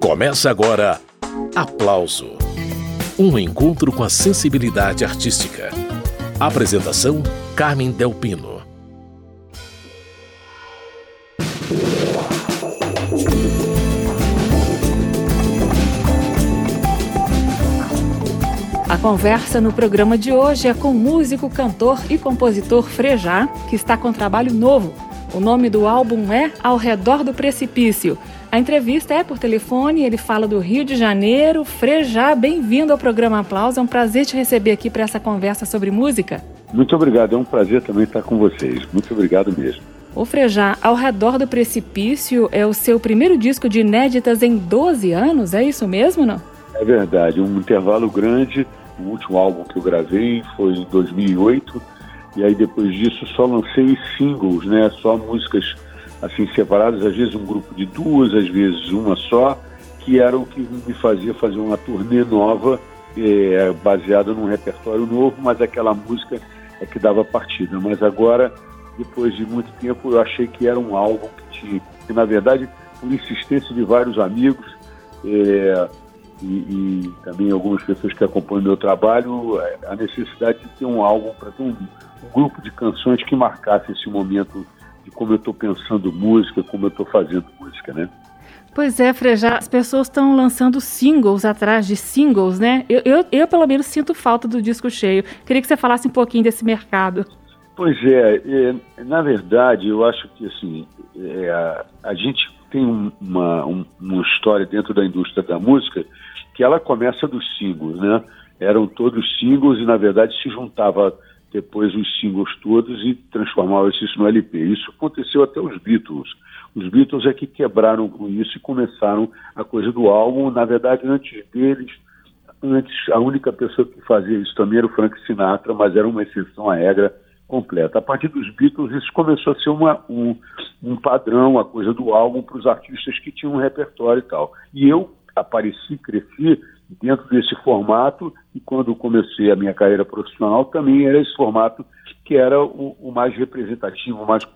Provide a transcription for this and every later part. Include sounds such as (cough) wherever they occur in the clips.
Começa agora Aplauso Um encontro com a sensibilidade artística. Apresentação: Carmen Delpino. A conversa no programa de hoje é com o músico, cantor e compositor Frejá, que está com trabalho novo. O nome do álbum é Ao Redor do Precipício. A entrevista é por telefone, ele fala do Rio de Janeiro. Frejá, bem-vindo ao programa Aplauso. É um prazer te receber aqui para essa conversa sobre música. Muito obrigado, é um prazer também estar com vocês. Muito obrigado mesmo. O Frejá, Ao Redor do Precipício é o seu primeiro disco de inéditas em 12 anos, é isso mesmo, não? É verdade, um intervalo grande. O último álbum que eu gravei foi em 2008 e aí depois disso só lancei singles, né? Só músicas assim separadas, às vezes um grupo de duas, às vezes uma só, que era o que me fazia fazer uma turnê nova, é, baseada num repertório novo, mas aquela música é que dava partida. Mas agora, depois de muito tempo, eu achei que era um álbum que tinha, que na verdade, por insistência de vários amigos, é, e, e, também algumas pessoas que acompanham meu trabalho, é, a necessidade de ter um álbum para ter um, um, grupo de canções que marcasse esse momento de como eu estou pensando música, como eu estou fazendo música, né? Pois é, Frejá, as pessoas estão lançando singles atrás de singles, né? Eu, eu, eu, pelo menos, sinto falta do disco cheio. Queria que você falasse um pouquinho desse mercado. Pois é, é na verdade, eu acho que assim, é, a, a gente tem uma, uma história dentro da indústria da música que ela começa dos singles, né? Eram todos singles e, na verdade, se juntava depois os singles todos e transformava isso no LP. Isso aconteceu até os Beatles. Os Beatles é que quebraram com isso e começaram a coisa do álbum. Na verdade, antes deles, antes a única pessoa que fazia isso também era o Frank Sinatra, mas era uma exceção à regra completa. A partir dos Beatles, isso começou a ser uma, um, um padrão, a coisa do álbum para os artistas que tinham um repertório e tal. E eu apareci, cresci dentro desse formato e quando comecei a minha carreira profissional também era esse formato que era o, o mais representativo, o mais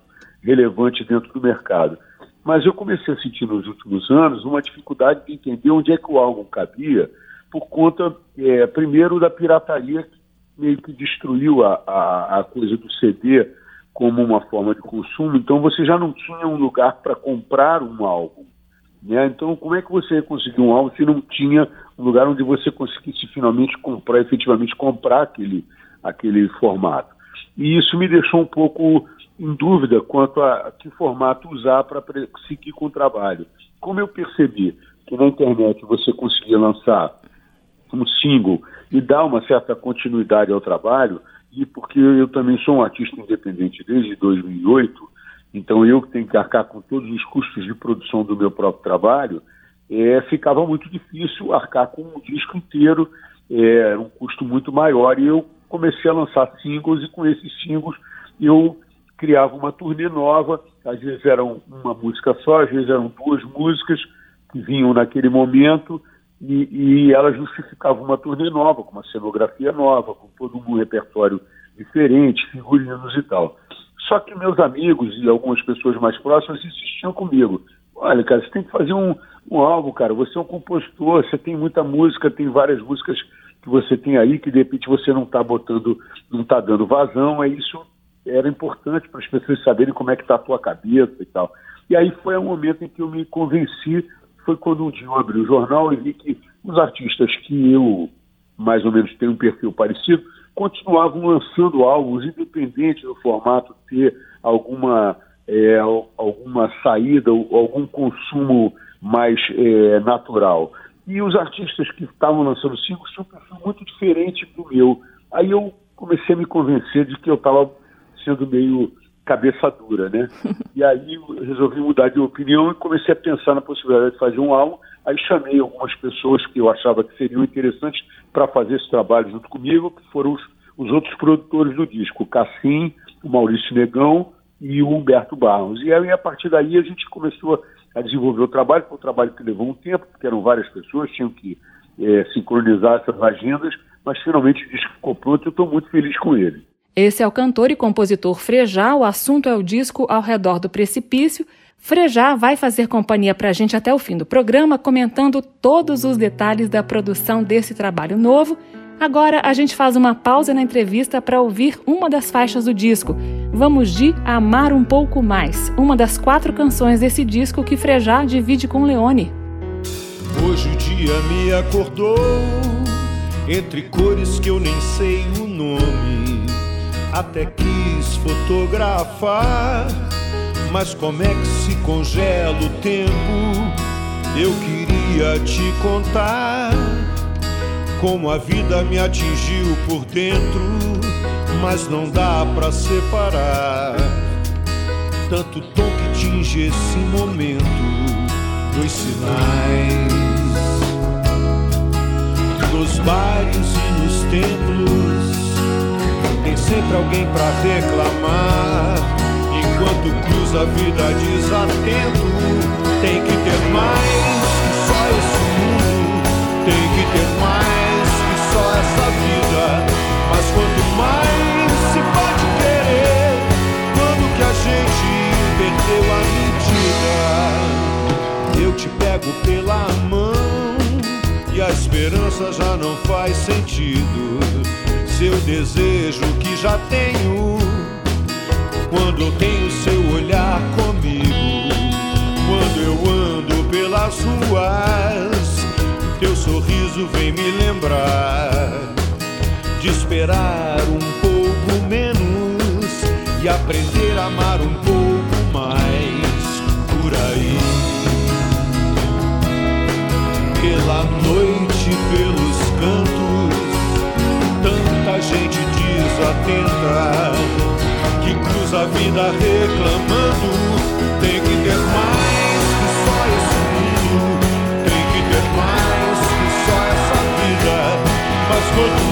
relevante dentro do mercado. Mas eu comecei a sentir nos últimos anos uma dificuldade de entender onde é que o álbum cabia, por conta, é, primeiro, da pirataria que meio que destruiu a, a, a coisa do CD como uma forma de consumo. Então você já não tinha um lugar para comprar um álbum. Né? Então, como é que você conseguiu um álbum se não tinha lugar onde você conseguisse finalmente comprar, efetivamente comprar aquele, aquele formato? E isso me deixou um pouco em dúvida quanto a que formato usar para seguir com o trabalho. Como eu percebi que na internet você conseguia lançar um single e dar uma certa continuidade ao trabalho, e porque eu também sou um artista independente desde 2008, então eu que tenho que arcar com todos os custos de produção do meu próprio trabalho, é, ficava muito difícil arcar com um disco inteiro, é, um custo muito maior, e eu comecei a lançar singles, e com esses singles eu criava uma turnê nova, às vezes eram uma música só, às vezes eram duas músicas que vinham naquele momento, e, e elas justificavam uma turnê nova, com uma cenografia nova, com todo um repertório diferente, figurinos e tal. Só que meus amigos e algumas pessoas mais próximas insistiam comigo. Olha, cara, você tem que fazer um, um álbum, cara. Você é um compositor, você tem muita música, tem várias músicas que você tem aí que de repente você não está botando, não está dando vazão. É isso era importante para as pessoas saberem como é que está a tua cabeça e tal. E aí foi um momento em que eu me convenci. Foi quando um dia eu abri o jornal e vi que os artistas que eu mais ou menos tenho um perfil parecido continuavam lançando álbuns, independente do formato ter alguma, é, alguma saída, algum consumo mais é, natural. E os artistas que estavam lançando singles tinham um perfil muito diferente do meu. Aí eu comecei a me convencer de que eu estava sendo meio cabeça dura, né? (laughs) E aí eu resolvi mudar de opinião e comecei a pensar na possibilidade de fazer um álbum. Aí chamei algumas pessoas que eu achava que seriam interessantes para fazer esse trabalho junto comigo, que foram os, os outros produtores do disco, o Cassim, o Maurício Negão e o Humberto Barros. E aí, a partir daí, a gente começou a desenvolver o trabalho, foi um trabalho que levou um tempo, porque eram várias pessoas, tinham que é, sincronizar essas agendas, mas finalmente o disco ficou pronto e eu estou muito feliz com ele. Esse é o cantor e compositor Frejá, o assunto é o disco Ao Redor do Precipício. Frejá vai fazer companhia para a gente até o fim do programa, comentando todos os detalhes da produção desse trabalho novo. Agora a gente faz uma pausa na entrevista para ouvir uma das faixas do disco. Vamos de Amar um Pouco Mais, uma das quatro canções desse disco que Frejá divide com Leone. Hoje o dia me acordou entre cores que eu nem sei o nome. Até quis fotografar mas como é que se congela o tempo? Eu queria te contar como a vida me atingiu por dentro, mas não dá para separar. Tanto tom que tinge esse momento, dos sinais. Nos bares e nos templos, tem sempre alguém para reclamar Enquanto cruza a vida desatento, tem que ter mais que só esse mundo, tem que ter mais que só essa vida. Mas quanto mais perdeu a medida, eu te pego pela mão e a esperança já não faz sentido. Seu desejo que já tenho quando tenho seu olhar comigo, quando eu ando pelas ruas, teu sorriso vem me lembrar de esperar um pouco menos e aprender a amar um pouco por aí. Pela noite, pelos cantos, tanta gente desatenta que cruza a vida reclamando. Tem que ter mais que só esse mundo, tem que ter mais que só essa vida. Mas quanto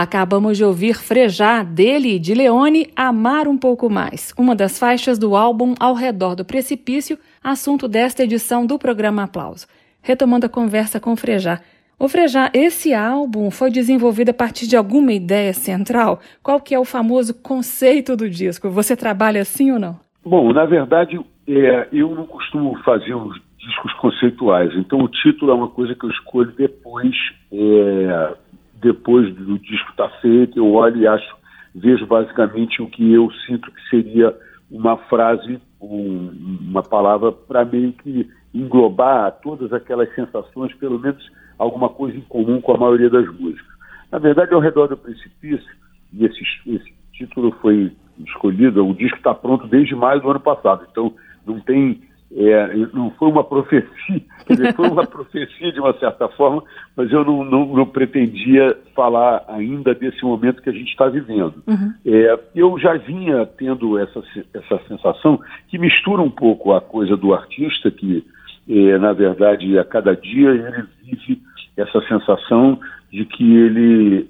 Acabamos de ouvir Frejar, dele e de Leone, Amar um Pouco Mais, uma das faixas do álbum Ao Redor do Precipício, assunto desta edição do programa Aplauso. Retomando a conversa com Frejar. O Frejar, esse álbum foi desenvolvido a partir de alguma ideia central? Qual que é o famoso conceito do disco? Você trabalha assim ou não? Bom, na verdade, é, eu não costumo fazer os discos conceituais, então o título é uma coisa que eu escolho depois é, depois do disco estar tá feito, eu olho e acho, vejo basicamente o que eu sinto que seria uma frase, um, uma palavra para meio que englobar todas aquelas sensações, pelo menos alguma coisa em comum com a maioria das músicas. Na verdade, ao redor do precipício, e esse, esse título foi escolhido, o disco está pronto desde maio do ano passado, então não tem é, não foi uma profecia, (laughs) dizer, foi uma profecia de uma certa forma, mas eu não, não, não, pretendia falar ainda desse momento que a gente está vivendo. Uhum. É, eu já vinha tendo essa, essa sensação que mistura um pouco a coisa do artista, que é, na verdade a cada dia ele vive essa sensação de que ele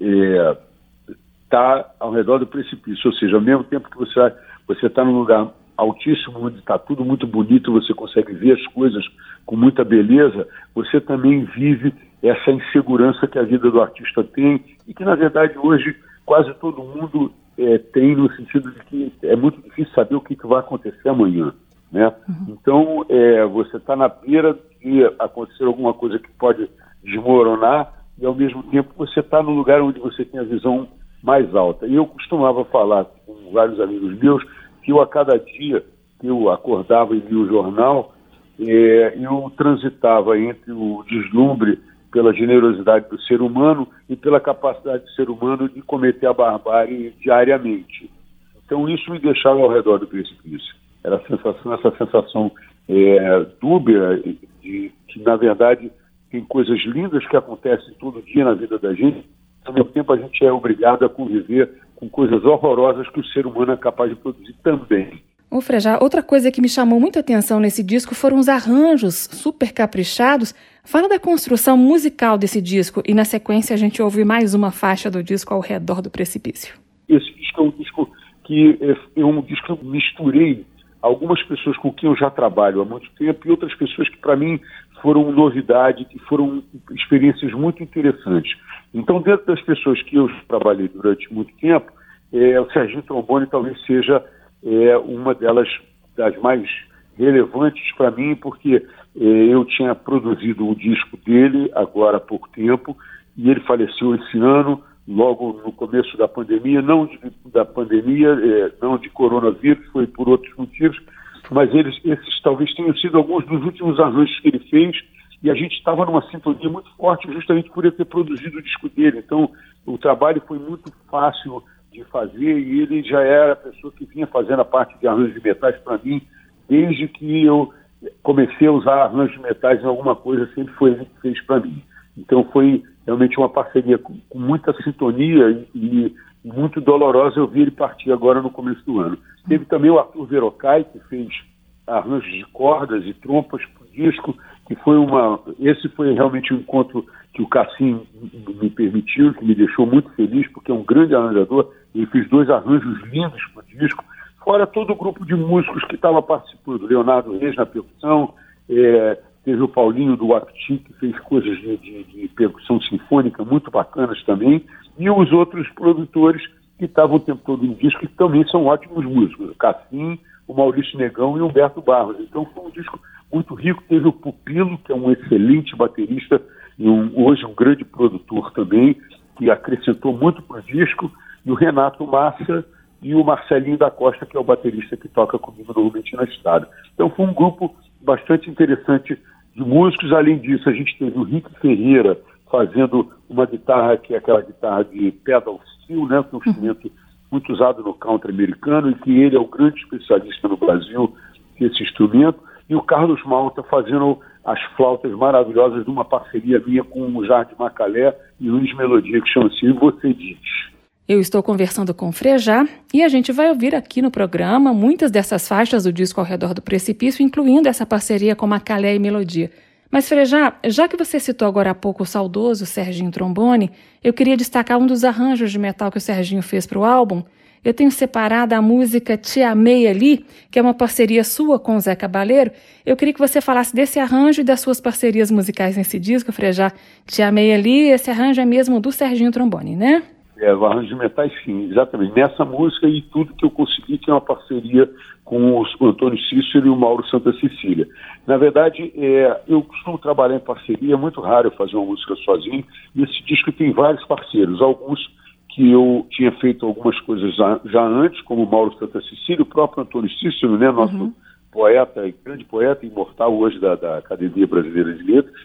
está é, ao redor do precipício, ou seja, ao mesmo tempo que você você está num lugar altíssimo, onde está tudo muito bonito, você consegue ver as coisas com muita beleza, você também vive essa insegurança que a vida do artista tem e que, na verdade, hoje quase todo mundo é, tem no sentido de que é muito difícil saber o que, que vai acontecer amanhã. Né? Uhum. Então, é, você está na beira de acontecer alguma coisa que pode desmoronar e, ao mesmo tempo, você está no lugar onde você tem a visão mais alta. E eu costumava falar com vários amigos meus que eu, a cada dia que eu acordava e lia o jornal, é, eu transitava entre o deslumbre pela generosidade do ser humano e pela capacidade do ser humano de cometer a barbárie diariamente. Então isso me deixava ao redor do precipício. Era a sensação, essa sensação é, dúbia de que na verdade tem coisas lindas que acontecem todo dia na vida da gente. Ao mesmo tempo a gente é obrigado a conviver com coisas horrorosas que o ser humano é capaz de produzir também. Ô Frejá, outra coisa que me chamou muita atenção nesse disco foram os arranjos super caprichados. Fala da construção musical desse disco e na sequência a gente ouve mais uma faixa do disco ao redor do precipício. Esse disco é um disco que é, é um disco que eu misturei algumas pessoas com quem eu já trabalho há muito tempo e outras pessoas que para mim foram novidade, que foram experiências muito interessantes. Então, dentro das pessoas que eu trabalhei durante muito tempo, é, o Serginho Trombone talvez seja é uma delas das mais relevantes para mim, porque é, eu tinha produzido o disco dele agora há pouco tempo e ele faleceu esse ano, logo no começo da pandemia, não de, da pandemia, é, não de coronavírus, foi por outros motivos, mas eles, esses talvez tenham sido alguns dos últimos arranjos que ele fez e a gente estava numa sintonia muito forte justamente por ele ter produzido o disco dele. Então, o trabalho foi muito fácil de fazer e ele já era a pessoa que vinha fazendo a parte de arranjos de metais para mim desde que eu comecei a usar arranjos de metais em alguma coisa, sempre foi ele que fez para mim. Então foi realmente uma parceria com, com muita sintonia e, e, muito dolorosa eu vi ele partir agora no começo do ano. Teve também o Arthur Verocai, que fez arranjos de cordas e trompas para o disco, que foi uma. Esse foi realmente um encontro que o Cassim me permitiu, que me deixou muito feliz, porque é um grande arranjador. Ele fez dois arranjos lindos para o disco, fora todo o grupo de músicos que estava participando. Leonardo Reis na percussão, é, teve o Paulinho do Apti, que fez coisas de, de, de, percussão sinfônica muito bacanas também, e os outros produtores que estavam o tempo todo no disco, que também são ótimos músicos. O Cassim, o Maurício Negão e o Humberto Barros. Então foi um disco muito rico. Teve o Pupilo, que é um excelente baterista e um, hoje um grande produtor também, que acrescentou muito para o disco, e o Renato Massa e o Marcelinho da Costa, que é o baterista que toca comigo normalmente na estrada. Então foi um grupo bastante interessante de músicos. Além disso, a gente teve o Rick Ferreira fazendo uma guitarra que é aquela guitarra de pedal steel, né, que é um instrumento muito usado no country americano e que ele é o grande especialista no Brasil desse instrumento. E o Carlos Malta fazendo as flautas maravilhosas de uma parceria minha com o Jardim Macalé e Luiz Melodia, que chama-se Você Diz. Eu estou conversando com o Frejá e a gente vai ouvir aqui no programa muitas dessas faixas do disco Ao Redor do Precipício, incluindo essa parceria com Macalé e Melodia. Mas, Frejá, já que você citou agora há pouco o saudoso Serginho Trombone, eu queria destacar um dos arranjos de metal que o Serginho fez para o álbum, eu tenho separado a música Te Amei Ali, que é uma parceria sua com o Zé Cabaleiro. Eu queria que você falasse desse arranjo e das suas parcerias musicais nesse disco, Frejá. Te Amei Ali, esse arranjo é mesmo do Serginho Trombone, né? É, o arranjo de metais, sim, exatamente. Nessa música e tudo que eu consegui, que é uma parceria com o Antônio Cícero e o Mauro Santa Cecília. Na verdade, é, eu costumo trabalhar em parceria, é muito raro eu fazer uma música sozinho, e esse disco tem vários parceiros, alguns que eu tinha feito algumas coisas já, já antes, como Mauro Santa Cecília, o próprio Antônio Cícero, né, nosso uhum. poeta, grande poeta, imortal hoje da, da Academia Brasileira de Letras.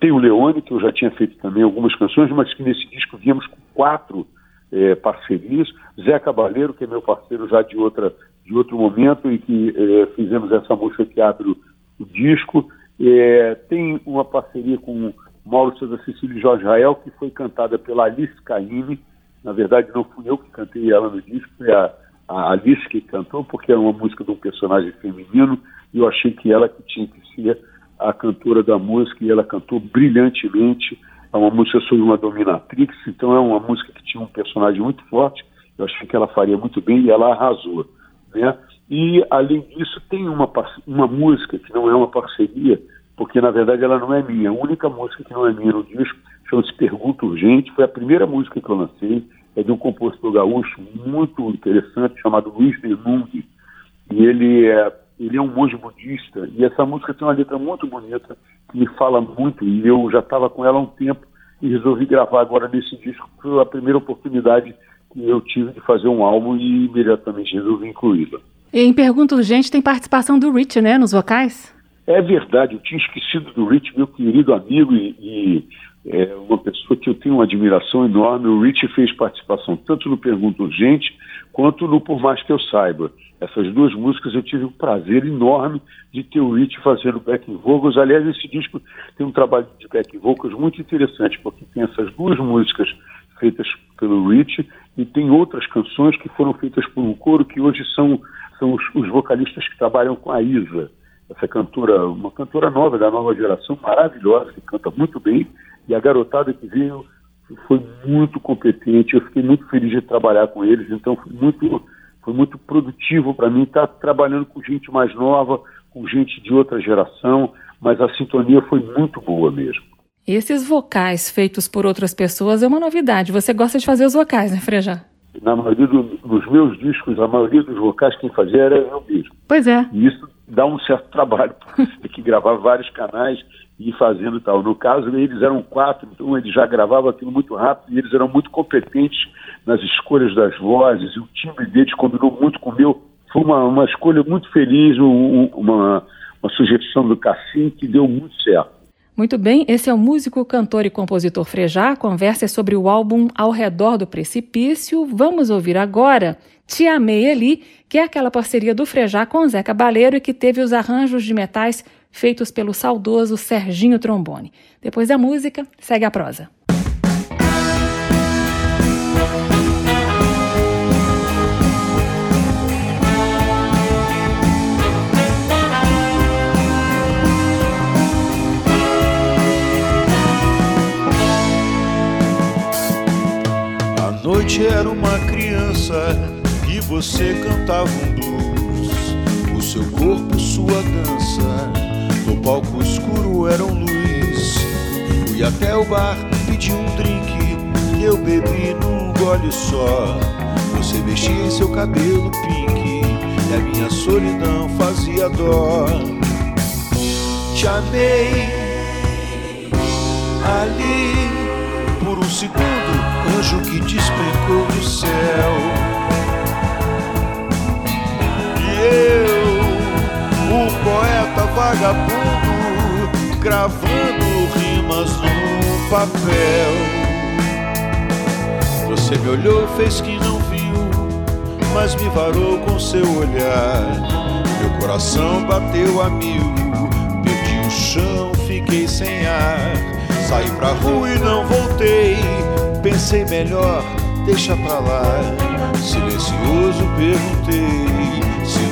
Tem o Leone, que eu já tinha feito também algumas canções, mas que nesse disco viemos com quatro é, parcerias. Zé Cabaleiro, que é meu parceiro já de, outra, de outro momento e que é, fizemos essa música que abre o, o disco. É, tem uma parceria com Mauro Santa Cecília e Jorge Rael, que foi cantada pela Alice Caymmi, na verdade, não fui eu que cantei ela no disco, foi a, a Alice que cantou, porque era uma música de um personagem feminino, e eu achei que ela que tinha que ser a cantora da música, e ela cantou brilhantemente. é uma música sobre uma dominatrix, então é uma música que tinha um personagem muito forte, eu achei que ela faria muito bem e ela arrasou, né? E, além disso, tem uma, uma música que não é uma parceria, porque, na verdade, ela não é minha. A única música que não é minha no disco chama-se Pergunta Urgente, foi a primeira música que eu lancei, é de um compositor gaúcho muito interessante, chamado Luiz Bernung, e ele é, ele é um monge budista, e essa música tem uma letra muito bonita, que me fala muito, e eu já estava com ela há um tempo, e resolvi gravar agora nesse disco, foi a primeira oportunidade que eu tive de fazer um álbum e imediatamente resolvi incluí-la. Em Pergunta Urgente tem participação do Rich, né, nos vocais? É verdade, eu tinha esquecido do Rich, meu querido amigo e, e é uma pessoa que eu tenho uma admiração enorme. O Rich fez participação tanto no Pergunta Urgente quanto no Por Mais Que Eu Saiba. Essas duas músicas eu tive um prazer enorme de ter o Rich fazendo backing vocals. Aliás, esse disco tem um trabalho de backing vocals muito interessante, porque tem essas duas músicas feitas pelo Rich e tem outras canções que foram feitas por um coro que hoje são, são os, os vocalistas que trabalham com a Isa, essa cantora, uma cantora nova da nova geração, maravilhosa, que canta muito bem, e a garotada que veio foi muito competente, eu fiquei muito feliz de trabalhar com eles, então foi muito, foi muito produtivo para mim estar trabalhando com gente mais nova, com gente de outra geração, mas a sintonia foi muito boa mesmo. Esses vocais feitos por outras pessoas é uma novidade. Você gosta de fazer os vocais, né, Frejá? Na maioria do, dos meus discos, a maioria dos vocais quem fazia era eu mesmo. Pois é. E isso dá um certo (laughs) trabalho, porque tem que gravar vários canais e fazendo tal. No caso, eles eram quatro, então eles já gravavam aquilo muito rápido e eles eram muito competentes nas escolhas das vozes, e o timbre deles combinou muito com o meu. Foi uma, uma escolha muito feliz, um, uma, uma sugestão do Cassim que deu muito certo. Muito bem, esse é o músico, cantor e compositor Frejá. Conversa é sobre o álbum Ao Redor do Precipício. Vamos ouvir agora Te Amei Eli, que é aquela parceria do Frejá com Zé Cabaleiro e que teve os arranjos de metais feitos pelo saudoso Serginho Trombone. Depois da música, segue a prosa. noite era uma criança e você cantava um blues. O seu corpo, sua dança, palco escuro era um luz. Fui até o bar, pedi um drink eu bebi num gole só. Você mexia seu cabelo pink e a minha solidão fazia dó. Te amei ali por um segundo anjo que despencou do céu. E eu, o poeta vagabundo, gravando rimas no papel. Você me olhou, fez que não viu, mas me varou com seu olhar. Meu coração bateu a mil, perdi o chão, fiquei sem ar. Saí pra rua e não voltei Pensei melhor, deixa pra lá. Silencioso perguntei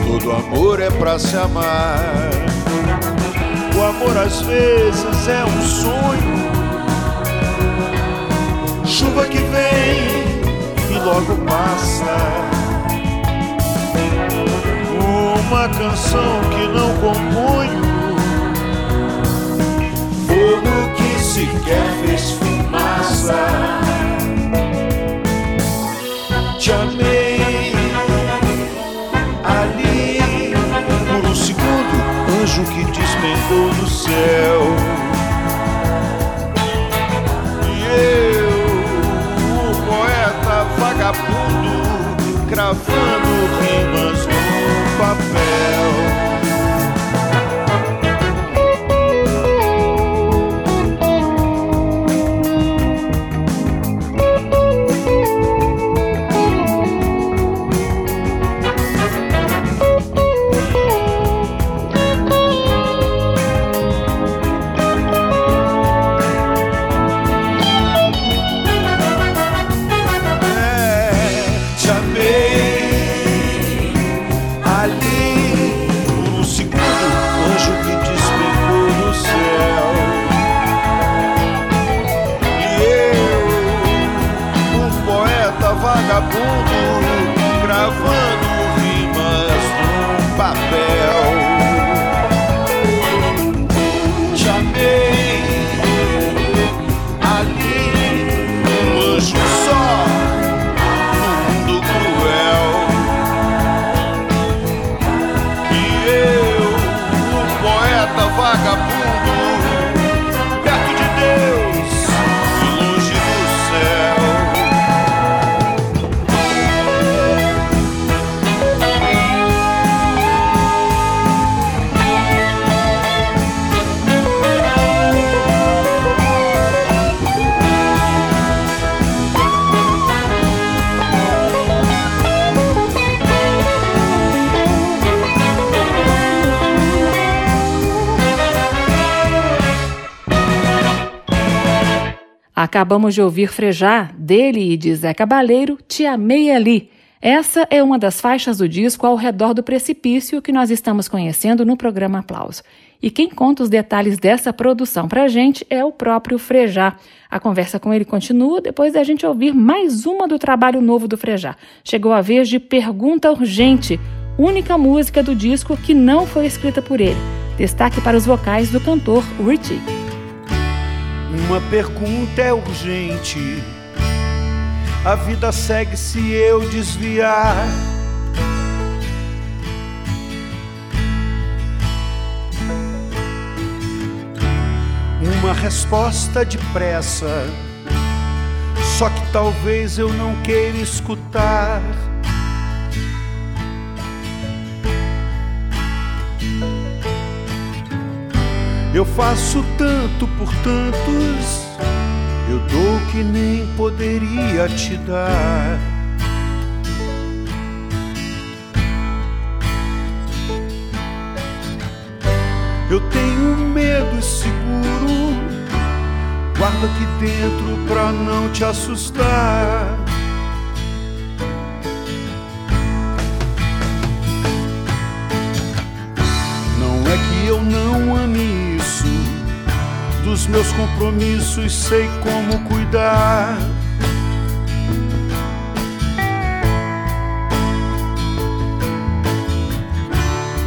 todo amor é pra se amar. O amor às vezes é um sonho, chuva que vem e logo passa. Uma canção que não componho, fogo que sequer fez fumaça te despencou do céu. E eu, o poeta vagabundo, cravando rimas Acabamos de ouvir Frejá, dele e de Zé Cabaleiro, Te Amei Ali. Essa é uma das faixas do disco Ao Redor do Precipício que nós estamos conhecendo no programa Aplauso. E quem conta os detalhes dessa produção pra gente é o próprio Frejá. A conversa com ele continua depois da gente ouvir mais uma do trabalho novo do Frejá. Chegou a vez de Pergunta Urgente, única música do disco que não foi escrita por ele. Destaque para os vocais do cantor Richie. Uma pergunta é urgente. A vida segue se eu desviar. Uma resposta depressa. Só que talvez eu não queira escutar. Eu faço tanto por tantos, eu dou que nem poderia te dar. Eu tenho medo seguro, guarda aqui dentro pra não te assustar. Meus compromissos sei como cuidar.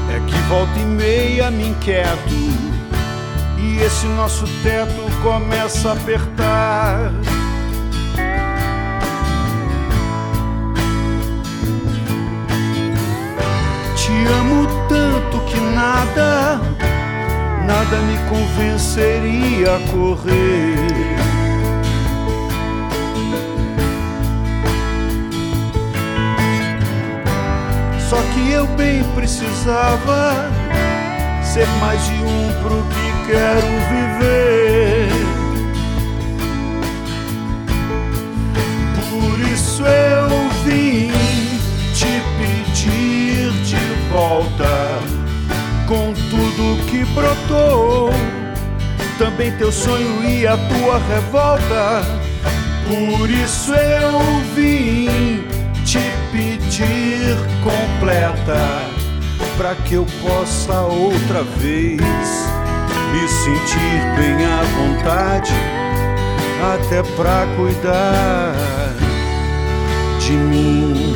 É que volta e meia me inquieto e esse nosso teto começa a apertar. Te amo tanto que nada, nada me convenceria a correr. Só que eu bem precisava ser mais de um pro que quero viver. Por isso eu vim te pedir de volta com tudo que Também teu sonho e a tua revolta. Por isso eu vim te pedir completa para que eu possa outra vez me sentir bem à vontade, até pra cuidar de mim.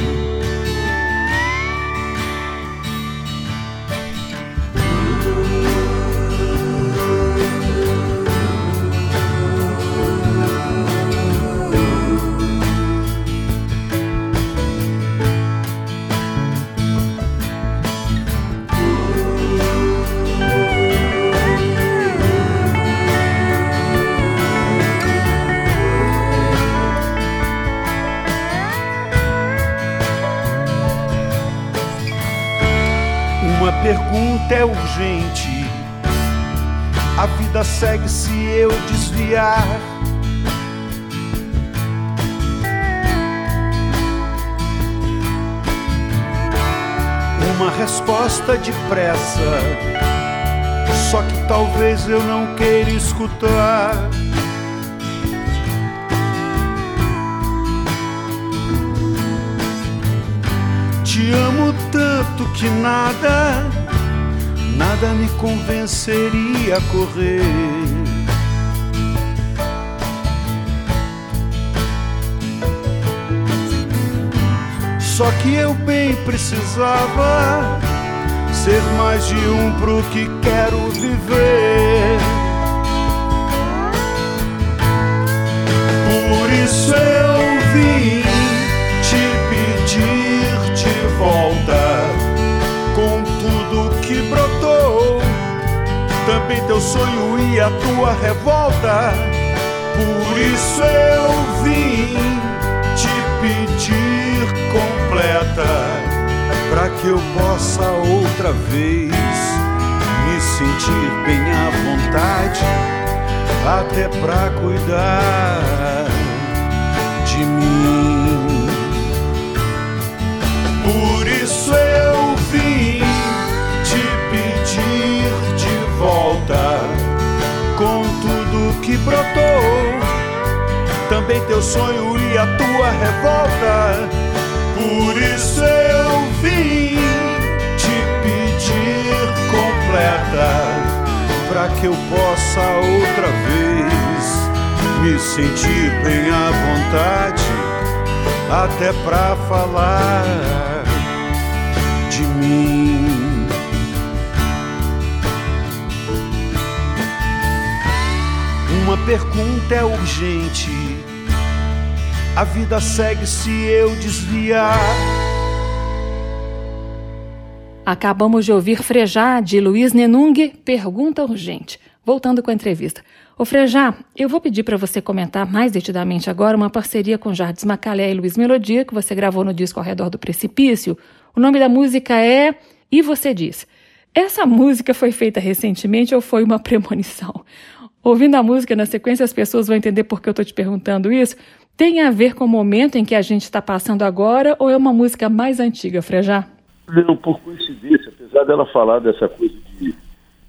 Resposta depressa. Só que talvez eu não queira escutar. Te amo tanto que nada, nada me convenceria a correr. Só que eu bem precisava ser mais de um pro que quero viver. Por isso eu vim te pedir de volta com tudo que brotou, também teu sonho e a tua revolta. Por isso eu vim te pedir completa para que eu possa outra vez me sentir bem à vontade, até para cuidar de mim. Por isso eu vim te pedir de volta com tudo que brotou, também teu sonho e a tua revolta por isso eu vim te pedir completa, para que eu possa outra vez me sentir bem à vontade, até para falar de mim. Uma pergunta é urgente a vida segue se eu desviar. Acabamos de ouvir Frejá, de Luiz Nenung, Pergunta Urgente. Voltando com a entrevista. Ô Frejá, eu vou pedir para você comentar mais detidamente agora uma parceria com Jardim Macalé e Luiz Melodia, que você gravou no disco Ao Redor do Precipício. O nome da música é E Você Diz. Essa música foi feita recentemente ou foi uma (laughs) premonição? Ouvindo a música na sequência, as pessoas vão entender por que eu estou te perguntando isso, tem a ver com o momento em que a gente está passando agora ou é uma música mais antiga, Frejá? Não, por coincidência, apesar dela falar dessa coisa de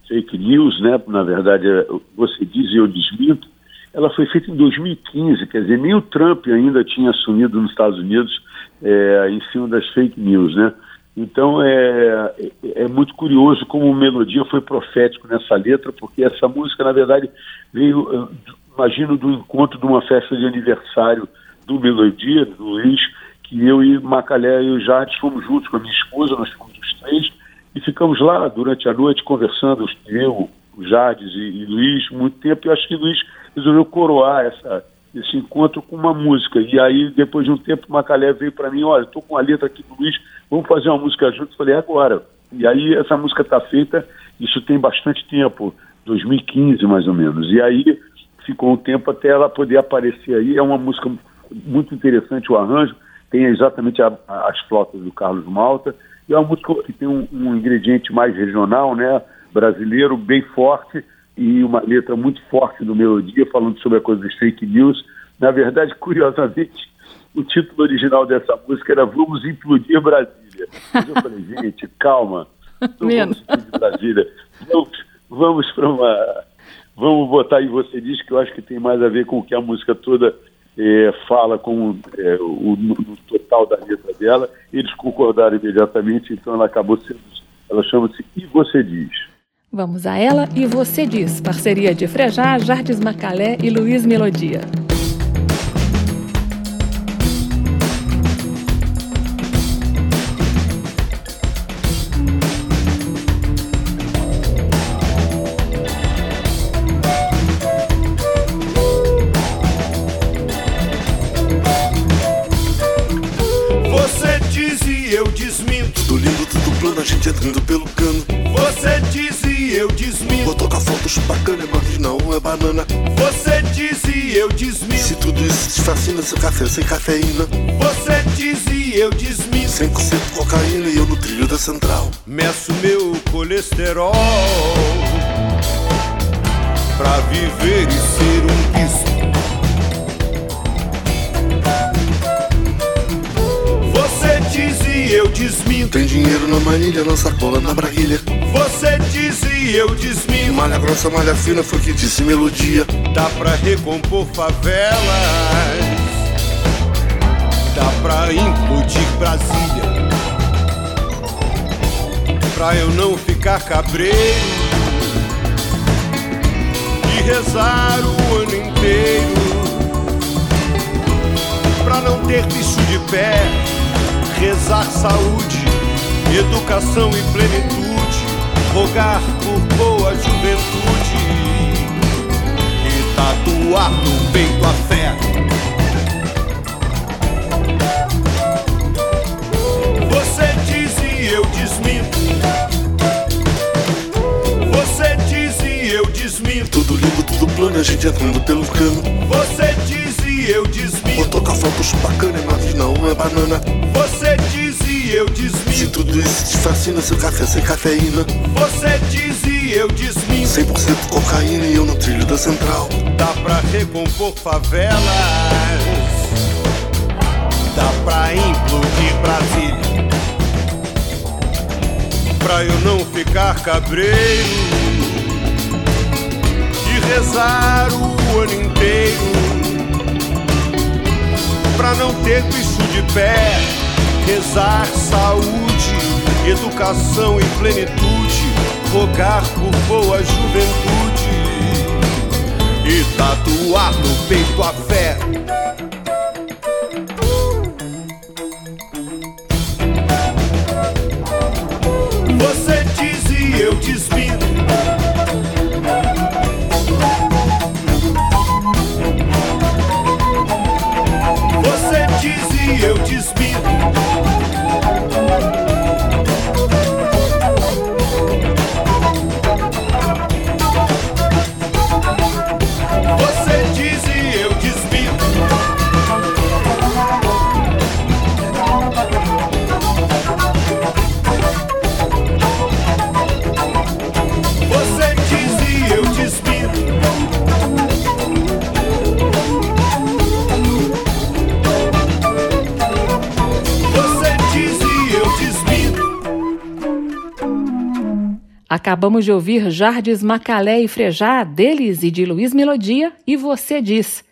fake news, né? Na verdade, é, você diz e eu desminto, ela foi feita em 2015, quer dizer, nem o Trump ainda tinha assumido nos Estados Unidos é, em cima das fake news, né? Então é, é, é muito curioso como a melodia foi profético nessa letra, porque essa música, na verdade, veio imagino do encontro de uma festa de aniversário do Melodia, do Luiz, que eu e Macalé e o Jades fomos juntos com a minha esposa, nós fomos os três, e ficamos lá durante a noite conversando, eu, o Jades e, e Luiz, muito tempo, e acho que Luiz resolveu coroar essa, esse encontro com uma música. E aí, depois de um tempo, Macalé veio para mim, olha, estou com a letra aqui do Luiz, vamos fazer uma música juntos? Eu falei, é agora. E aí essa música está feita, isso tem bastante tempo, 2015 mais ou menos. E aí ficou um tempo até ela poder aparecer aí. É uma música muito interessante o arranjo, tem exatamente a, a, as flotas do Carlos Malta, e é uma música que tem um, um, ingrediente mais regional, né, brasileiro, bem forte, e uma letra muito forte do Melodia, falando sobre a coisa dos fake news. Na verdade, (laughs) curiosamente, o título original dessa música era Vamos Implodir Brasília. Mas eu falei, (laughs) gente, calma, (laughs) não vamos implodir Brasília, vamos, vamos para uma Vamos botar aí Você Diz, que eu acho que tem mais a ver com o que a música toda é, fala com é, o no, total da letra dela. Eles concordaram imediatamente, então ela acabou sendo. Ela chama-se E Você Diz. Vamos a ela e Você Diz, parceria de Frejá, Jardes Macalé e Luiz Melodia. Entrando pelo cano. Você diz e eu desminto. Vou tocar fotos bacana, mas não é banana. Você diz e eu desminto. Se tudo isso te fascina, seu café sem cafeína. Você diz e eu desminto. 100% cocaína e eu no trilho da central. Meço meu colesterol. Pra viver e ser um bispo. E eu desminto. Tem dinheiro na manilha, na sacola, na braguilha. Você diz e eu desminto. Malha grossa, malha fina, foi que disse melodia. Dá pra recompor favelas. Dá pra implodir Brasília. Pra eu não ficar cabreiro. E rezar o ano inteiro. Pra não ter bicho de pé rezar saúde, educação e plenitude, rogar por boa juventude e tatuar no peito a fé. Você diz e eu desminto. Você diz e eu desminto. Tudo lindo, tudo plano, a gente entrando pelo cano. Você diz e eu desminto. Botou com a foto chupacana, mas não é banana. E eu Se desminto. tudo isso te fascina, seu café sem cafeína. Você diz e eu desminto. 100% cocaína e eu no trilho da central. Dá pra recompor favelas. Dá pra implodir Brasília. Pra eu não ficar cabreiro. E rezar o ano inteiro. Pra não ter bicho de pé. Rezar saúde, educação e plenitude. Rogar por boa juventude e tatuar no peito a fé. Acabamos de ouvir Jardes Macalé e Frejá, deles e de Luiz Melodia, e Você Diz.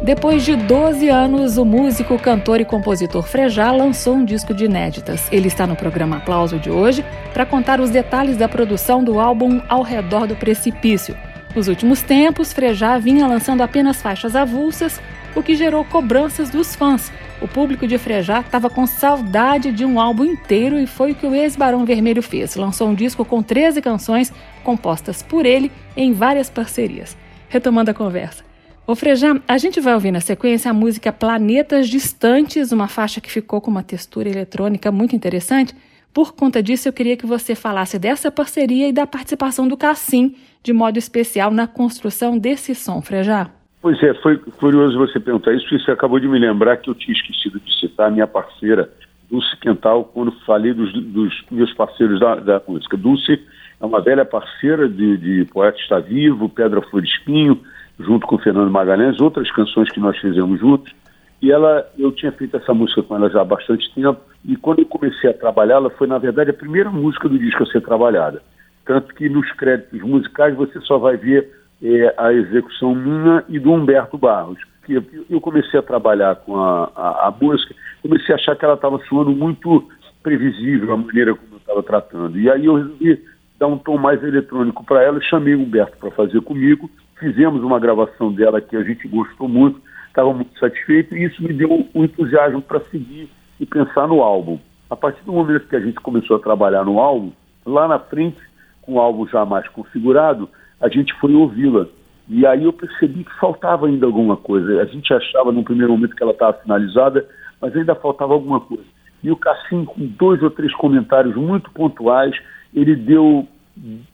Depois de 12 anos, o músico, cantor e compositor Frejá lançou um disco de inéditas. Ele está no programa Aplauso de hoje para contar os detalhes da produção do álbum Ao Redor do Precipício. Nos últimos tempos, Frejá vinha lançando apenas faixas avulsas, o que gerou cobranças dos fãs. O público de Frejá estava com saudade de um álbum inteiro e foi o que o ex-Barão Vermelho fez. Lançou um disco com 13 canções compostas por ele em várias parcerias. Retomando a conversa. Ô Frejá, a gente vai ouvir na sequência a música Planetas Distantes, uma faixa que ficou com uma textura eletrônica muito interessante. Por conta disso, eu queria que você falasse dessa parceria e da participação do Cassim, de modo especial, na construção desse som, Frejá. Pois é, foi curioso você perguntar isso, porque você acabou de me lembrar que eu tinha esquecido de citar a minha parceira, Dulce Quental, quando falei dos, dos meus parceiros da, da música. Dulce é uma velha parceira de, de Poeta Está Vivo, Pedra Flor Espinho, junto com Fernando Magalhães, outras canções que nós fizemos juntos. E ela, eu tinha feito essa música com ela já há bastante tempo, e quando eu comecei a trabalhar, ela foi, na verdade, a primeira música do disco a ser trabalhada. Tanto que nos créditos musicais você só vai ver é, a execução minha e do Humberto Barros. Que eu, comecei a trabalhar com a, a, a música, comecei a achar que ela estava soando muito previsível a maneira como eu estava tratando. E aí eu resolvi dar um tom mais eletrônico para ela, chamei o Humberto para fazer comigo, fizemos uma gravação dela que a gente gostou muito, estava muito satisfeito, e isso me deu um entusiasmo para seguir e pensar no álbum. A partir do momento que a gente começou a trabalhar no álbum, lá na frente, com o álbum já mais configurado, a gente foi ouvi-la. E aí eu percebi que faltava ainda alguma coisa. A gente achava no primeiro momento que ela estava finalizada, mas ainda faltava alguma coisa. E o Cassim, com dois ou três comentários muito pontuais, ele deu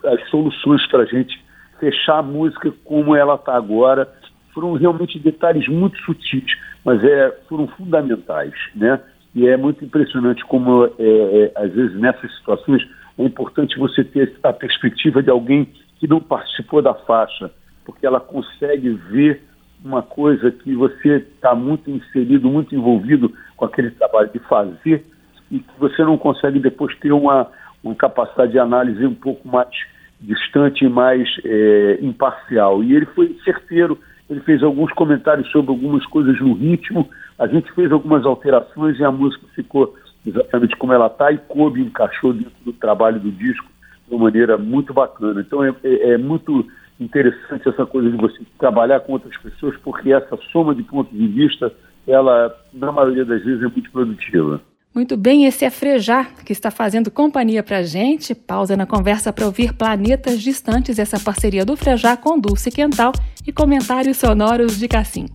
as soluções para a gente fechar a música como ela está agora. Foram realmente detalhes muito sutis, mas é, foram fundamentais, né? E é muito impressionante como, é, é, às vezes, nessas situações, é importante você ter a perspectiva de alguém que não participou da faixa, porque ela consegue ver uma coisa que você está muito inserido, muito envolvido com aquele trabalho de fazer e que você não consegue depois ter uma, uma capacidade de análise um pouco mais distante e mais é, imparcial. E ele foi certeiro, ele fez alguns comentários sobre algumas coisas no ritmo, a gente fez algumas alterações e a música ficou exatamente como ela está e coube, encaixou dentro do trabalho do disco de uma maneira muito bacana. Então é, é, é muito interessante essa coisa de você trabalhar com outras pessoas, porque essa soma de pontos de vista ela, na maioria das vezes, é muito produtiva. Muito bem, esse é Frejá, que está fazendo companhia para gente. Pausa na conversa para ouvir Planetas Distantes, essa parceria do Frejá com Dulce Quental e comentários sonoros de Cassim.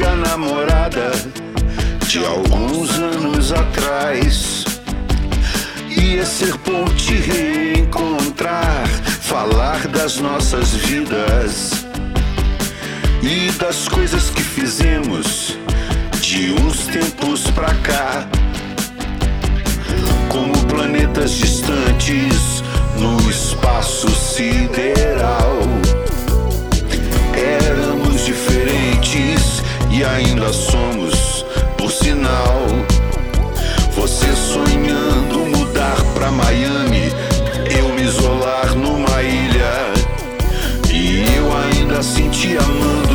Antiga namorada de alguns anos atrás. Ia ser bom te reencontrar, falar das nossas vidas e das coisas que fizemos de uns tempos pra cá. Como planetas distantes no espaço sideral. Éramos diferentes e ainda somos, por sinal. Você sonhando mudar pra Miami, eu me isolar numa ilha. E eu ainda assim te amando,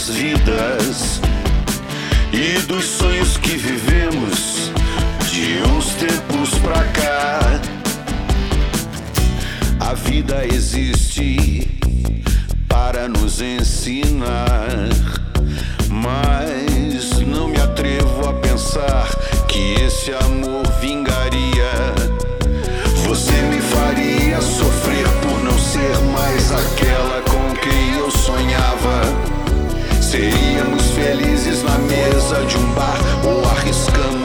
nossas vidas e dos sonhos que vivemos de uns tempos pra cá. A vida existe para nos ensinar, mas não me atrevo a pensar que esse amor vingaria. Você me faria sofrer por não ser mais aquela com quem eu sonhava. Seríamos felizes na mesa de um bar ou arriscamos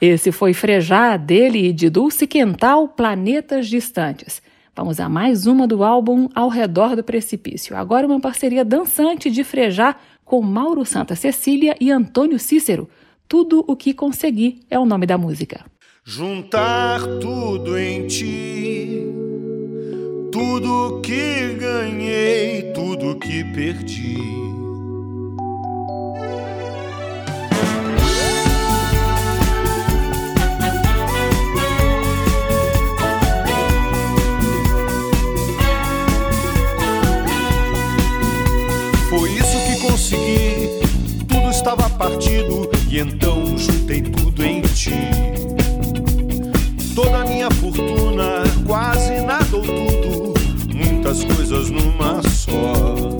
Esse foi Frejá, dele e de Dulce Quental, Planetas Distantes. Vamos a mais uma do álbum Ao Redor do Precipício. Agora uma parceria dançante de Frejá com Mauro Santa Cecília e Antônio Cícero. Tudo o que consegui é o nome da música. Juntar tudo em ti, tudo que ganhei, tudo que perdi. Consegui, tudo estava partido e então juntei tudo em ti. Toda a minha fortuna, quase nada ou tudo, muitas coisas numa só.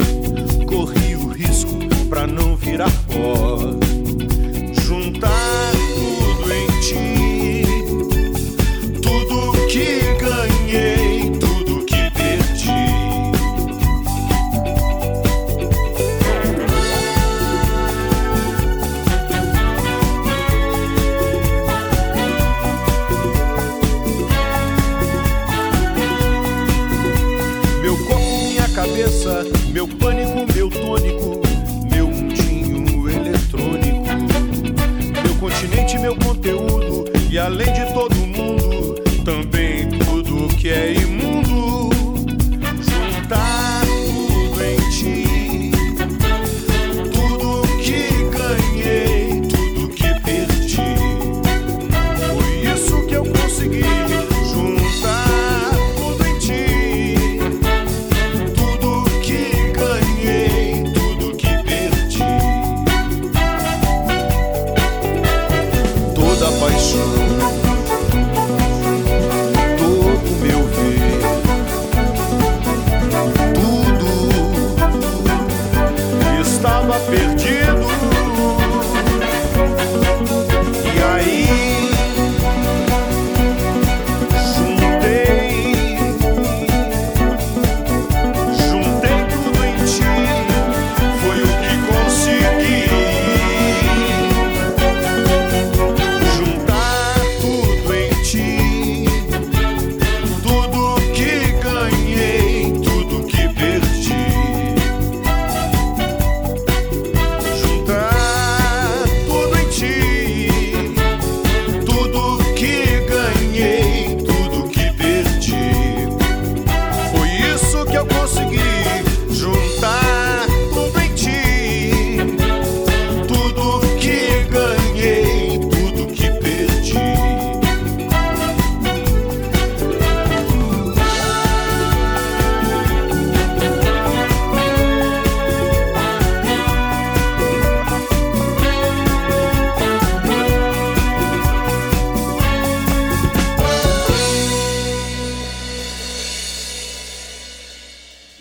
Corri o risco pra não virar pó. Juntar tudo em ti.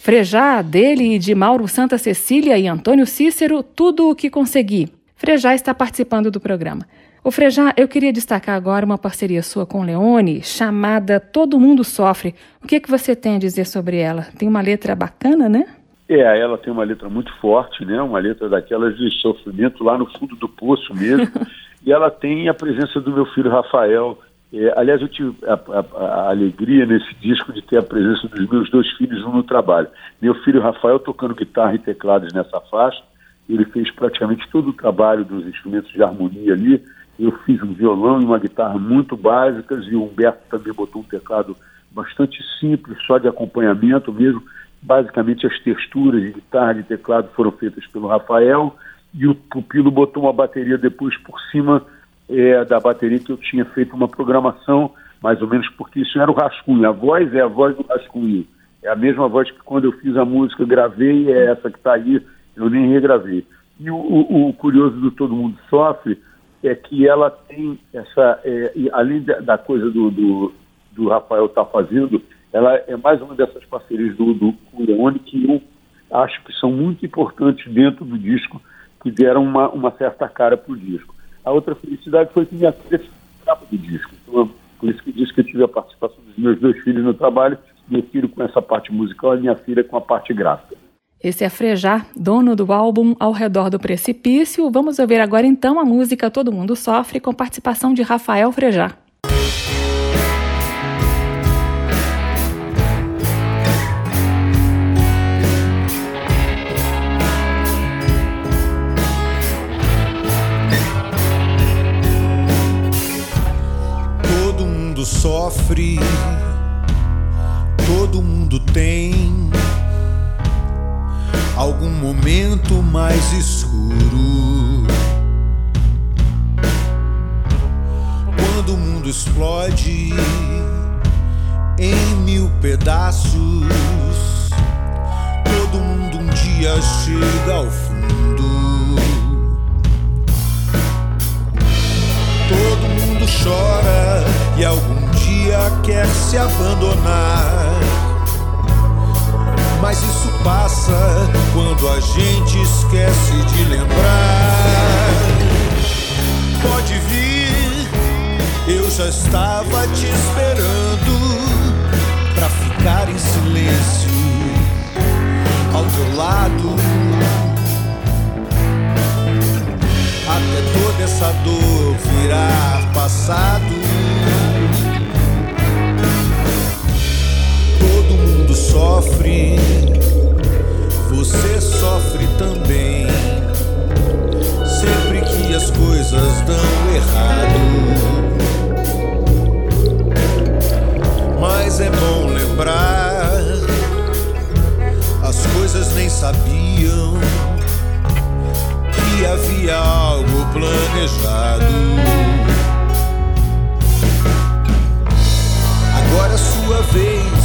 Frejá, dele e de Mauro Santa Cecília e Antônio Cícero, tudo o que consegui. Frejá está participando do programa. O Frejá, eu queria destacar agora uma parceria sua com Leone, chamada Todo Mundo Sofre. O que, é que você tem a dizer sobre ela? Tem uma letra bacana, né? É, ela tem uma letra muito forte, né? Uma letra daquelas de sofrimento lá no fundo do poço mesmo. (laughs) e ela tem a presença do meu filho Rafael. É, aliás, eu tive a, a- a alegria nesse disco de ter a presença dos meus dois filhos no trabalho. Meu filho Rafael tocando guitarra e teclados nessa faixa. Ele fez praticamente todo o trabalho dos instrumentos de harmonia ali. Eu fiz um violão e uma guitarra muito básicas e o Humberto também botou um teclado bastante simples, só de acompanhamento mesmo. Basicamente as texturas de guitarra e teclado foram feitas pelo Rafael e o Pupilo botou uma bateria depois por cima é, da bateria que eu tinha feito uma programação, mais ou menos porque isso era o rascunho. A voz é a voz do rascunho. É a mesma voz que quando eu fiz a música, gravei, é essa que está aí, eu nem regravei. E o, o- o curioso do Todo Mundo Sofre é que ela tem essa, é, além da, da coisa do, do, do Rafael estar fazendo, ela é mais uma dessas parcerias do, do Leone que eu acho que são muito importantes dentro do disco, que deram uma, uma certa cara para o disco. A outra felicidade foi que minha filha fez capa do disco. Então, por isso que disse que eu tive a participação dos meus dois filhos no trabalho, meu filho com essa parte musical e minha filha com a parte gráfica. Esse é Frejá, dono do álbum Ao Redor do Precipício. Vamos ouvir agora então a música Todo Mundo Sofre, com participação de Rafael Frejá. Sofre, todo mundo tem algum momento mais escuro. Quando o mundo explode em mil pedaços, todo mundo um dia chega ao fundo. Todo mundo chora e algum dia quer se abandonar. Mas isso passa quando a gente esquece de lembrar. Pode vir, eu já estava te esperando pra ficar em silêncio ao teu lado. Até toda essa dor virar passado. Todo mundo sofre, você sofre também. Sempre que as coisas dão errado. Mas é bom lembrar, as coisas nem sabiam que havia algo planejado. Agora é sua vez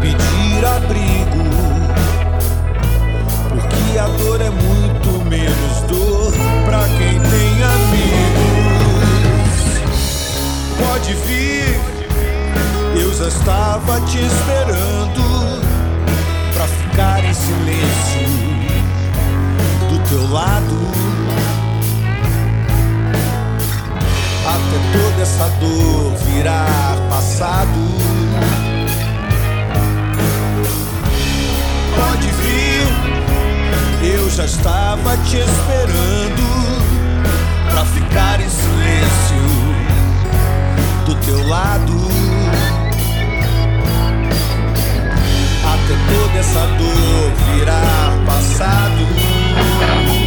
pedir abrigo. Porque a dor é muito menos dor pra quem tem amigos. Pode vir, eu já estava te esperando pra ficar em silêncio do teu lado. Até toda essa dor virar passado. Pode vir, eu já estava te esperando pra ficar em silêncio do teu lado. Até toda essa dor virar passado.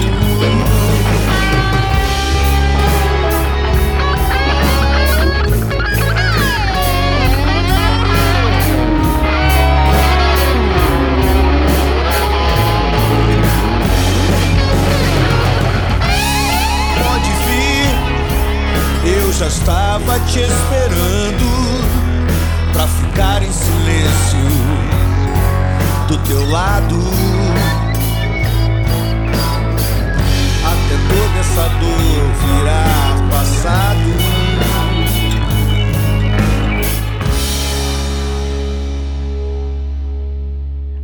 Já estava te esperando pra ficar em silêncio do teu lado. Até toda essa dor virar passado.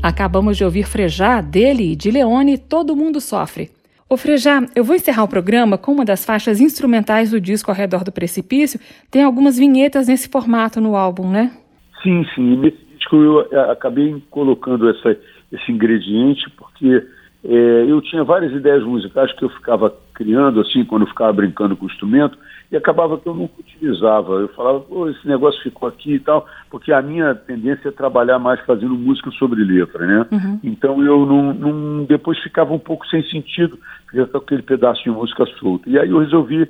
Acabamos de ouvir Frejá, dele e de Leone, Todo Mundo Sofre. Ô Frejá, eu vou encerrar o programa com uma das faixas instrumentais do disco Ao Redor do Precipício. Tem algumas vinhetas nesse formato no álbum, né? Sim, sim. Eu eh, acabei colocando essa, esse ingrediente porque eh, eu tinha várias ideias musicais que eu ficava criando, assim, quando eu ficava brincando com o instrumento, e acabava que eu nunca utilizava. Eu falava, pô, esse negócio ficou aqui e tal, porque a minha tendência é trabalhar mais fazendo música sobre letra, né? Então eu não, não- depois ficava um pouco sem sentido, ficava com aquele pedaço de música solto. E aí eu resolvi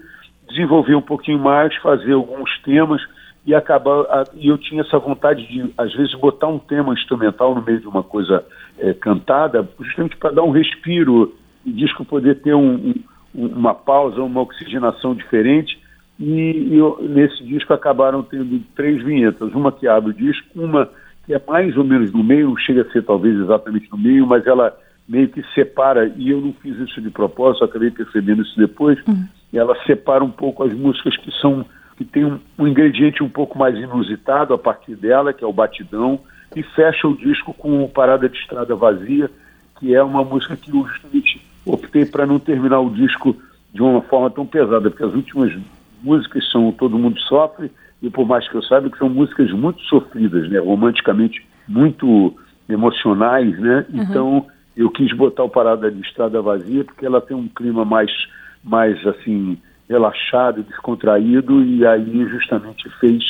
desenvolver um pouquinho mais, fazer alguns temas e acabar e eu tinha essa vontade de às vezes botar um tema instrumental no meio de uma coisa eh, cantada, justamente para dar um respiro, o disco poder ter um- um- uma pausa, uma oxigenação diferente. E, e nesse disco acabaram tendo três vinhetas, uma que abre o disco, uma que é mais ou menos no meio, chega a ser talvez exatamente no meio, mas ela meio que separa, e eu não fiz isso de propósito, acabei percebendo isso depois, e ela separa um pouco as músicas que são que tem um, um ingrediente um pouco mais inusitado a partir dela, que é o batidão, e fecha o disco com o Parada de Estrada Vazia, que é uma música que justamente optei para não terminar o disco de uma forma tão pesada, porque as últimas músicas são Todo Mundo Sofre, e por mais que eu saiba que são músicas muito sofridas, né, romanticamente muito emocionais, né? Então eu quis botar o Parada de Estrada Vazia porque ela tem um clima mais, mais assim relaxado, descontraído e aí justamente fez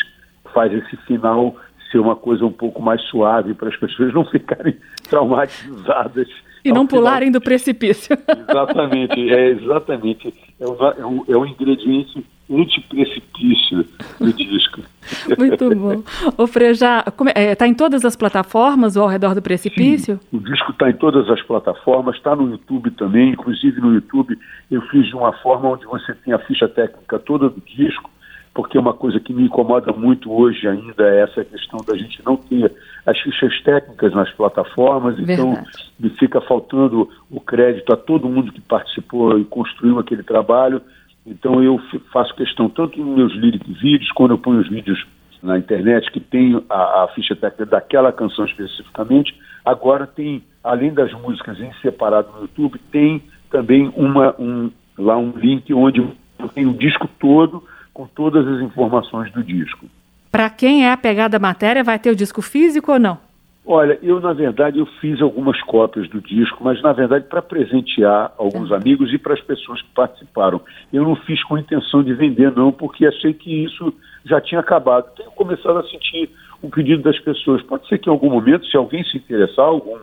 faz esse final ser uma coisa um pouco mais suave para as pessoas não ficarem (laughs) traumatizadas E não pularem do precipício. (laughs) Exatamente, é exatamente. É o, é o, é o ingrediente anti-precipício do disco. (laughs) Muito bom. Ô Frejá, como é, tá em todas as plataformas ou ao redor do precipício? O disco está em todas as plataformas, está no YouTube também. Inclusive no YouTube eu fiz de uma forma onde você tem a ficha técnica toda do disco, porque uma coisa que me incomoda muito hoje ainda é essa questão da gente não ter as fichas técnicas nas plataformas. Então Verdade. me fica faltando o crédito a todo mundo que participou e construiu aquele trabalho. Então eu faço questão, tanto nos meus lyric vídeos, quando eu ponho os vídeos na internet que tem a, a ficha técnica daquela canção especificamente. Agora tem, além das músicas em separado no YouTube, tem também uma, um, lá um link onde tem o disco todo com todas as informações do disco. Para quem é apegado à matéria, vai ter o disco físico ou não? Olha, eu na verdade eu fiz algumas cópias do disco, mas na verdade para presentear alguns amigos e para as pessoas que participaram. Eu não fiz com intenção de vender não, porque achei que isso já tinha acabado. Tenho começado a sentir um pedido das pessoas. Pode ser que em algum momento, se alguém se interessar, algum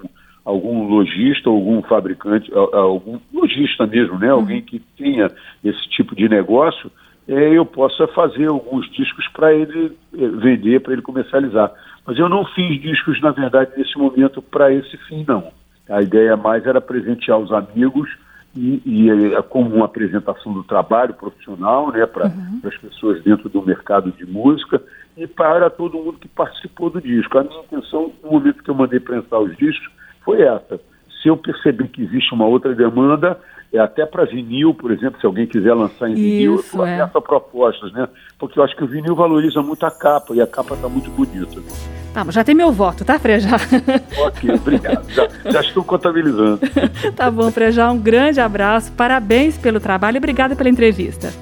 algum lojista, algum fabricante, algum lojista mesmo, né? Uhum. Alguém que tenha esse tipo de negócio, eu possa fazer alguns discos para ele é, vender, para ele comercializar. Mas eu não fiz discos, na verdade, nesse momento para esse fim, não. A ideia mais era presentear os amigos e, e é, como uma apresentação do trabalho profissional, né, para uhum. as pessoas dentro do mercado de música e para todo mundo que participou do disco. A minha intenção, no momento que eu mandei prensar os discos, foi essa. Se eu perceber que existe uma outra demanda, é até para vinil, por exemplo, se alguém quiser lançar em vinil, Isso, eu é. propostas, né? Porque eu acho que o vinil valoriza muito a capa e a capa está muito bonita. Tá, já tem meu voto, tá, Frejá? Ok, obrigado. Já, já estou contabilizando. (laughs) tá bom, Frejá, um grande abraço, parabéns pelo trabalho e obrigada pela entrevista.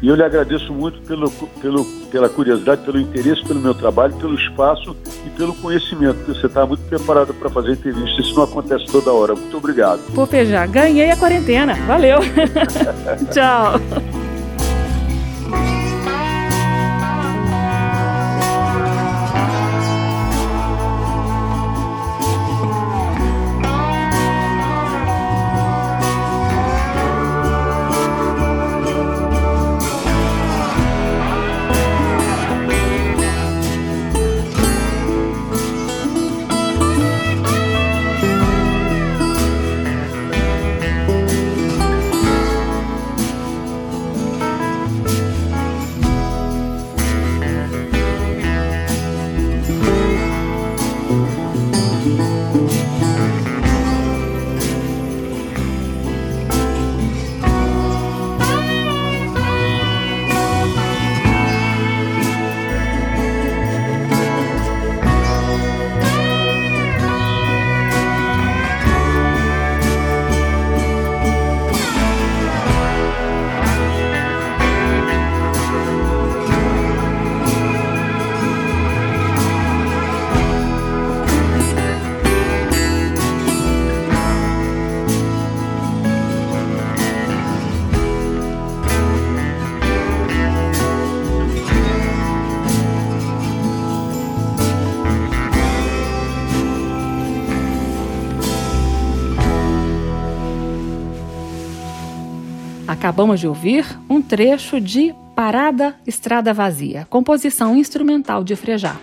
E eu lhe agradeço muito pelo, pelo, pela curiosidade, pelo interesse pelo meu trabalho, pelo espaço e pelo conhecimento, você está muito preparado para fazer entrevista. Isso não acontece toda hora. Muito obrigado. Pô, Feijá, ganhei a quarentena. Valeu. (laughs) Tchau. Acabamos de ouvir um trecho de Parada Estrada Vazia, composição instrumental de Frejá.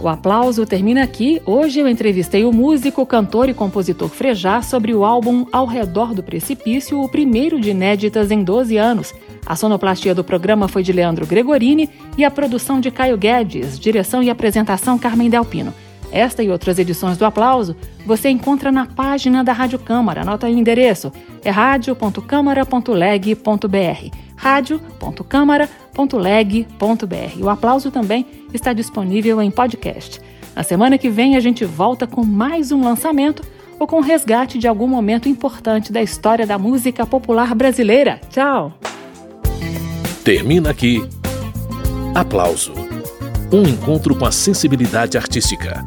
O aplauso termina aqui. Hoje eu entrevistei o músico, cantor e compositor Frejá sobre o álbum Ao Redor do Precipício, o primeiro de inéditas em 12 anos. A sonoplastia do programa foi de Leandro Gregorini e a produção de Caio Guedes, direção e apresentação Carmen Delpino. Esta e outras edições do Aplauso você encontra na página da Rádio Câmara. Anota aí o endereço: é radio.câmara.leg.br. rádio.câmara.leg.br. O Aplauso também está disponível em podcast. Na semana que vem a gente volta com mais um lançamento ou com resgate de algum momento importante da história da música popular brasileira. Tchau! Termina aqui. Aplauso um encontro com a sensibilidade artística.